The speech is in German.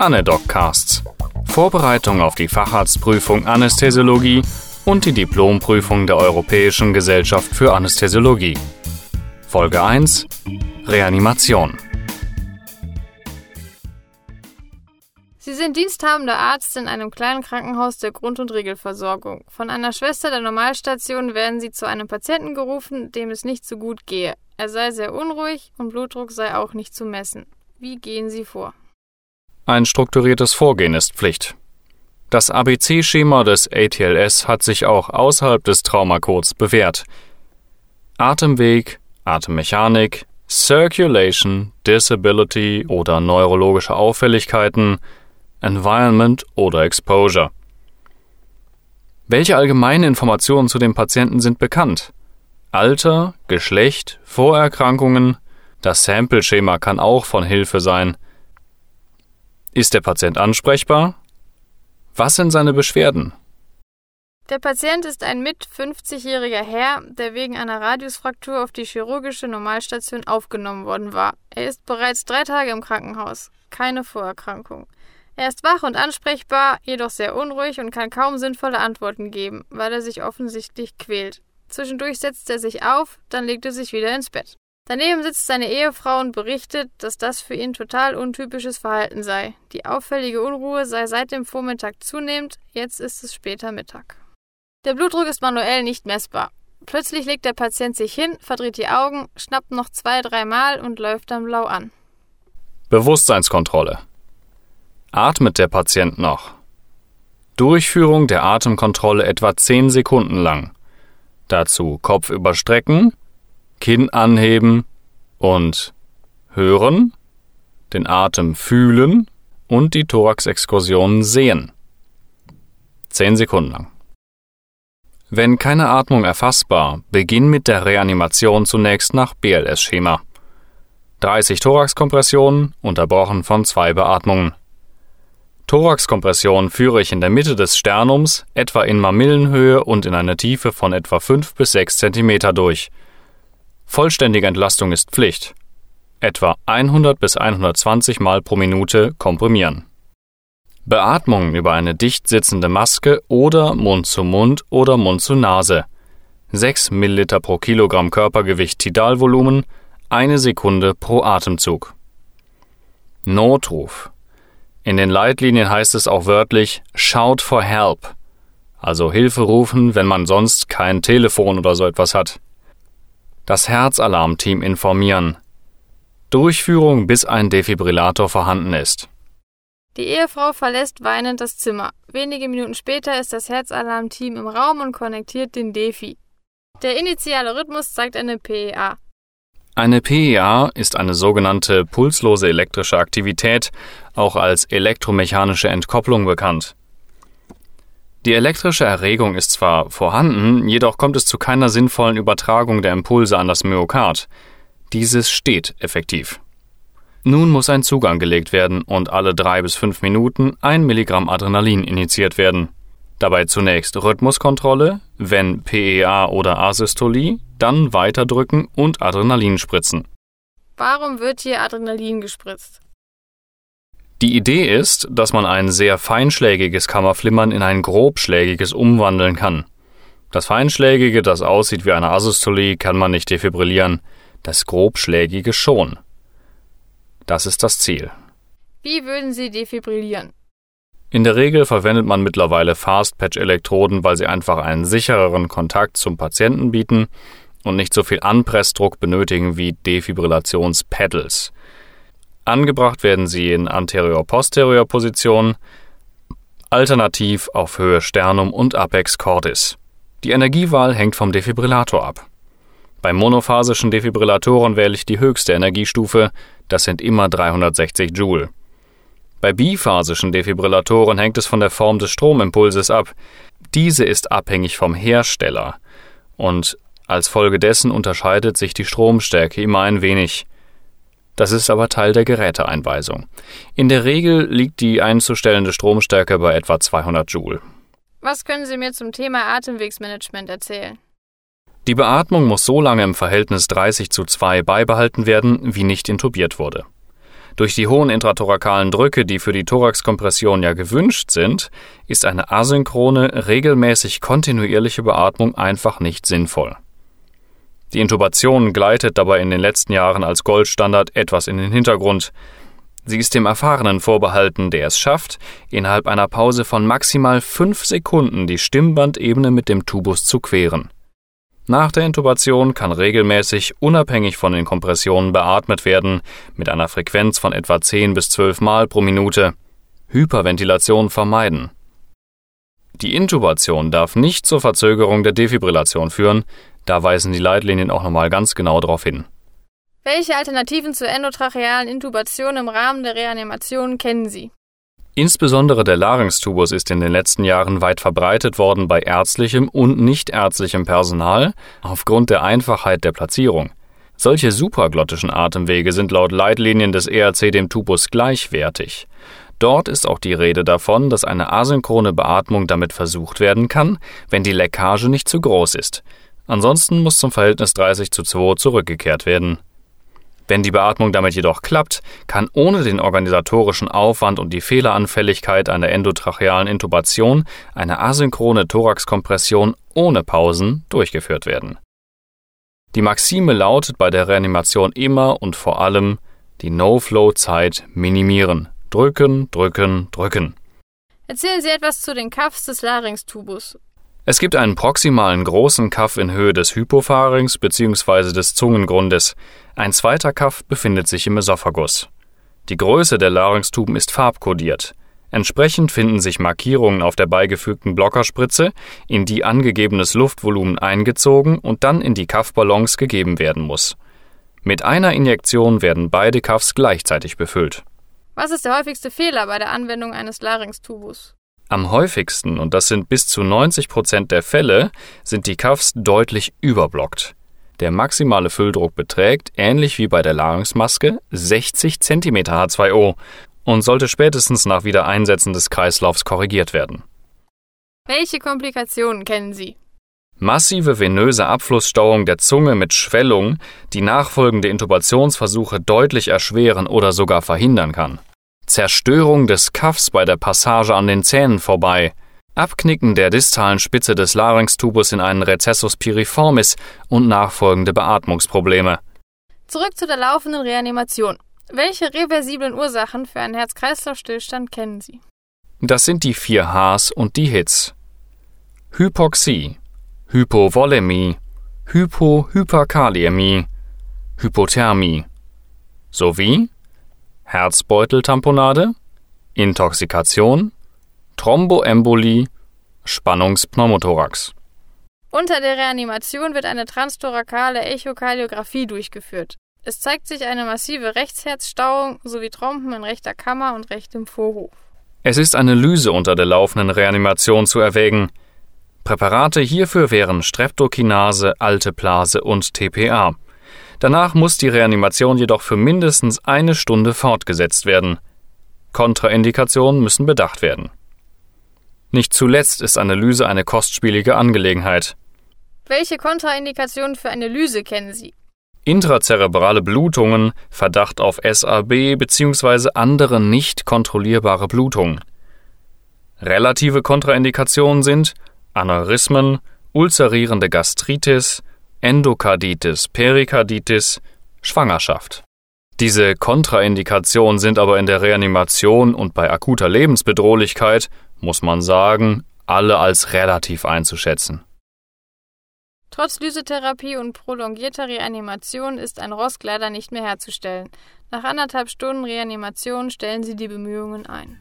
Anedoccasts. Vorbereitung auf die Facharztprüfung Anästhesiologie und die Diplomprüfung der Europäischen Gesellschaft für Anästhesiologie. Folge 1 Reanimation. Sie sind diensthabender Arzt in einem kleinen Krankenhaus der Grund- und Regelversorgung. Von einer Schwester der Normalstation werden Sie zu einem Patienten gerufen, dem es nicht so gut gehe. Er sei sehr unruhig und Blutdruck sei auch nicht zu messen. Wie gehen Sie vor? Ein strukturiertes Vorgehen ist Pflicht. Das ABC-Schema des ATLS hat sich auch außerhalb des Traumacodes bewährt. Atemweg, Atemmechanik, Circulation, Disability oder neurologische Auffälligkeiten, Environment oder Exposure. Welche allgemeinen Informationen zu dem Patienten sind bekannt? Alter, Geschlecht, Vorerkrankungen, das Sample-Schema kann auch von Hilfe sein. Ist der Patient ansprechbar? Was sind seine Beschwerden? Der Patient ist ein mit 50-jähriger Herr, der wegen einer Radiusfraktur auf die chirurgische Normalstation aufgenommen worden war. Er ist bereits drei Tage im Krankenhaus. Keine Vorerkrankung. Er ist wach und ansprechbar, jedoch sehr unruhig und kann kaum sinnvolle Antworten geben, weil er sich offensichtlich quält. Zwischendurch setzt er sich auf, dann legt er sich wieder ins Bett. Daneben sitzt seine Ehefrau und berichtet, dass das für ihn total untypisches Verhalten sei. Die auffällige Unruhe sei seit dem Vormittag zunehmend, jetzt ist es später Mittag. Der Blutdruck ist manuell nicht messbar. Plötzlich legt der Patient sich hin, verdreht die Augen, schnappt noch zwei, dreimal und läuft dann blau an. Bewusstseinskontrolle. Atmet der Patient noch? Durchführung der Atemkontrolle etwa 10 Sekunden lang. Dazu Kopf überstrecken, Kinn anheben und hören, den Atem fühlen und die Thoraxexkursion sehen. Zehn Sekunden lang. Wenn keine Atmung erfassbar, beginn mit der Reanimation zunächst nach BLS-Schema. 30 Thoraxkompressionen, unterbrochen von zwei Beatmungen. Thoraxkompression führe ich in der Mitte des Sternums, etwa in Mamillenhöhe und in einer Tiefe von etwa 5 bis 6 cm durch – Vollständige Entlastung ist Pflicht. Etwa 100 bis 120 Mal pro Minute komprimieren. Beatmung über eine dicht sitzende Maske oder Mund zu Mund oder Mund zu Nase. 6 ml pro Kilogramm Körpergewicht Tidalvolumen, eine Sekunde pro Atemzug. Notruf. In den Leitlinien heißt es auch wörtlich Shout for help, also Hilfe rufen, wenn man sonst kein Telefon oder so etwas hat das Herzalarmteam informieren. Durchführung, bis ein Defibrillator vorhanden ist. Die Ehefrau verlässt weinend das Zimmer. Wenige Minuten später ist das Herzalarmteam im Raum und konnektiert den Defi. Der initiale Rhythmus zeigt eine PEA. Eine PEA ist eine sogenannte pulslose elektrische Aktivität, auch als elektromechanische Entkopplung bekannt. Die elektrische Erregung ist zwar vorhanden, jedoch kommt es zu keiner sinnvollen Übertragung der Impulse an das Myokard. Dieses steht effektiv. Nun muss ein Zug angelegt werden und alle drei bis fünf Minuten ein Milligramm Adrenalin initiiert werden. Dabei zunächst Rhythmuskontrolle, wenn PEA oder Asystolie, dann weiterdrücken und Adrenalin spritzen. Warum wird hier Adrenalin gespritzt? Die Idee ist, dass man ein sehr feinschlägiges Kammerflimmern in ein grobschlägiges umwandeln kann. Das Feinschlägige, das aussieht wie eine Asystolie, kann man nicht defibrillieren, das grobschlägige schon. Das ist das Ziel. Wie würden Sie defibrillieren? In der Regel verwendet man mittlerweile Fastpatch-Elektroden, weil sie einfach einen sichereren Kontakt zum Patienten bieten und nicht so viel Anpressdruck benötigen wie Defibrillations-Pedals. Angebracht werden sie in Anterior-Posterior-Position, alternativ auf Höhe Sternum und Apex Cordis. Die Energiewahl hängt vom Defibrillator ab. Bei monophasischen Defibrillatoren wähle ich die höchste Energiestufe, das sind immer 360 Joule. Bei biphasischen Defibrillatoren hängt es von der Form des Stromimpulses ab. Diese ist abhängig vom Hersteller und als Folge dessen unterscheidet sich die Stromstärke immer ein wenig. Das ist aber Teil der Geräteeinweisung. In der Regel liegt die einzustellende Stromstärke bei etwa 200 Joule. Was können Sie mir zum Thema Atemwegsmanagement erzählen? Die Beatmung muss so lange im Verhältnis 30 zu 2 beibehalten werden, wie nicht intubiert wurde. Durch die hohen intrathorakalen Drücke, die für die Thoraxkompression ja gewünscht sind, ist eine asynchrone, regelmäßig kontinuierliche Beatmung einfach nicht sinnvoll. Die Intubation gleitet dabei in den letzten Jahren als Goldstandard etwas in den Hintergrund. Sie ist dem Erfahrenen vorbehalten, der es schafft, innerhalb einer Pause von maximal fünf Sekunden die Stimmbandebene mit dem Tubus zu queren. Nach der Intubation kann regelmäßig, unabhängig von den Kompressionen, beatmet werden, mit einer Frequenz von etwa 10 bis 12 Mal pro Minute. Hyperventilation vermeiden. Die Intubation darf nicht zur Verzögerung der Defibrillation führen, da weisen die Leitlinien auch nochmal ganz genau darauf hin. Welche Alternativen zur endotrachealen Intubation im Rahmen der Reanimation kennen Sie? Insbesondere der Larynxtubus ist in den letzten Jahren weit verbreitet worden bei ärztlichem und nichtärztlichem Personal aufgrund der Einfachheit der Platzierung. Solche supraglottischen Atemwege sind laut Leitlinien des ERC dem Tubus gleichwertig. Dort ist auch die Rede davon, dass eine asynchrone Beatmung damit versucht werden kann, wenn die Leckage nicht zu groß ist. Ansonsten muss zum Verhältnis 30 zu 2 zurückgekehrt werden. Wenn die Beatmung damit jedoch klappt, kann ohne den organisatorischen Aufwand und die Fehleranfälligkeit einer endotrachealen Intubation eine asynchrone Thoraxkompression ohne Pausen durchgeführt werden. Die Maxime lautet bei der Reanimation immer und vor allem die No-Flow-Zeit minimieren. Drücken, drücken, drücken. Erzählen Sie etwas zu den Cuffs des Larynxtubus. Es gibt einen proximalen großen Kaff in Höhe des Hypopharynx bzw. des Zungengrundes. Ein zweiter Kaff befindet sich im Esophagus. Die Größe der Larynxtuben ist farbkodiert. Entsprechend finden sich Markierungen auf der beigefügten Blockerspritze, in die angegebenes Luftvolumen eingezogen und dann in die Kaffballons gegeben werden muss. Mit einer Injektion werden beide Kaffs gleichzeitig befüllt. Was ist der häufigste Fehler bei der Anwendung eines Larynxtubus? Am häufigsten, und das sind bis zu 90 Prozent der Fälle, sind die Cuffs deutlich überblockt. Der maximale Fülldruck beträgt, ähnlich wie bei der Larynxmaske, 60 cm H2O und sollte spätestens nach Wiedereinsetzen des Kreislaufs korrigiert werden. Welche Komplikationen kennen Sie? Massive venöse Abflussstauung der Zunge mit Schwellung, die nachfolgende Intubationsversuche deutlich erschweren oder sogar verhindern kann. Zerstörung des Kaffs bei der Passage an den Zähnen vorbei, Abknicken der distalen Spitze des Larynxtubus in einen Recessus piriformis und nachfolgende Beatmungsprobleme. Zurück zu der laufenden Reanimation. Welche reversiblen Ursachen für einen Herz-Kreislauf-Stillstand kennen Sie? Das sind die vier Hs und die Hits. Hypoxie, Hypovolemie, Hypo-Hyperkaliämie, Hypothermie sowie Herzbeuteltamponade, Intoxikation, Thromboembolie, Spannungspneumothorax. Unter der Reanimation wird eine transtorakale Echokardiographie durchgeführt. Es zeigt sich eine massive Rechtsherzstauung sowie Trompen in rechter Kammer und rechtem Vorhof. Es ist eine Lyse unter der laufenden Reanimation zu erwägen. Präparate hierfür wären Streptokinase, Alteplase und TPA. Danach muss die Reanimation jedoch für mindestens eine Stunde fortgesetzt werden. Kontraindikationen müssen bedacht werden. Nicht zuletzt ist Analyse eine kostspielige Angelegenheit. Welche Kontraindikationen für eine Lyse kennen Sie? Intrazerebrale Blutungen, Verdacht auf SAB bzw. andere nicht kontrollierbare Blutungen. Relative Kontraindikationen sind Aneurysmen, ulcerierende Gastritis, Endokarditis, Perikarditis, Schwangerschaft. Diese Kontraindikationen sind aber in der Reanimation und bei akuter Lebensbedrohlichkeit, muss man sagen, alle als relativ einzuschätzen. Trotz Lysetherapie und prolongierter Reanimation ist ein Rosk leider nicht mehr herzustellen. Nach anderthalb Stunden Reanimation stellen sie die Bemühungen ein.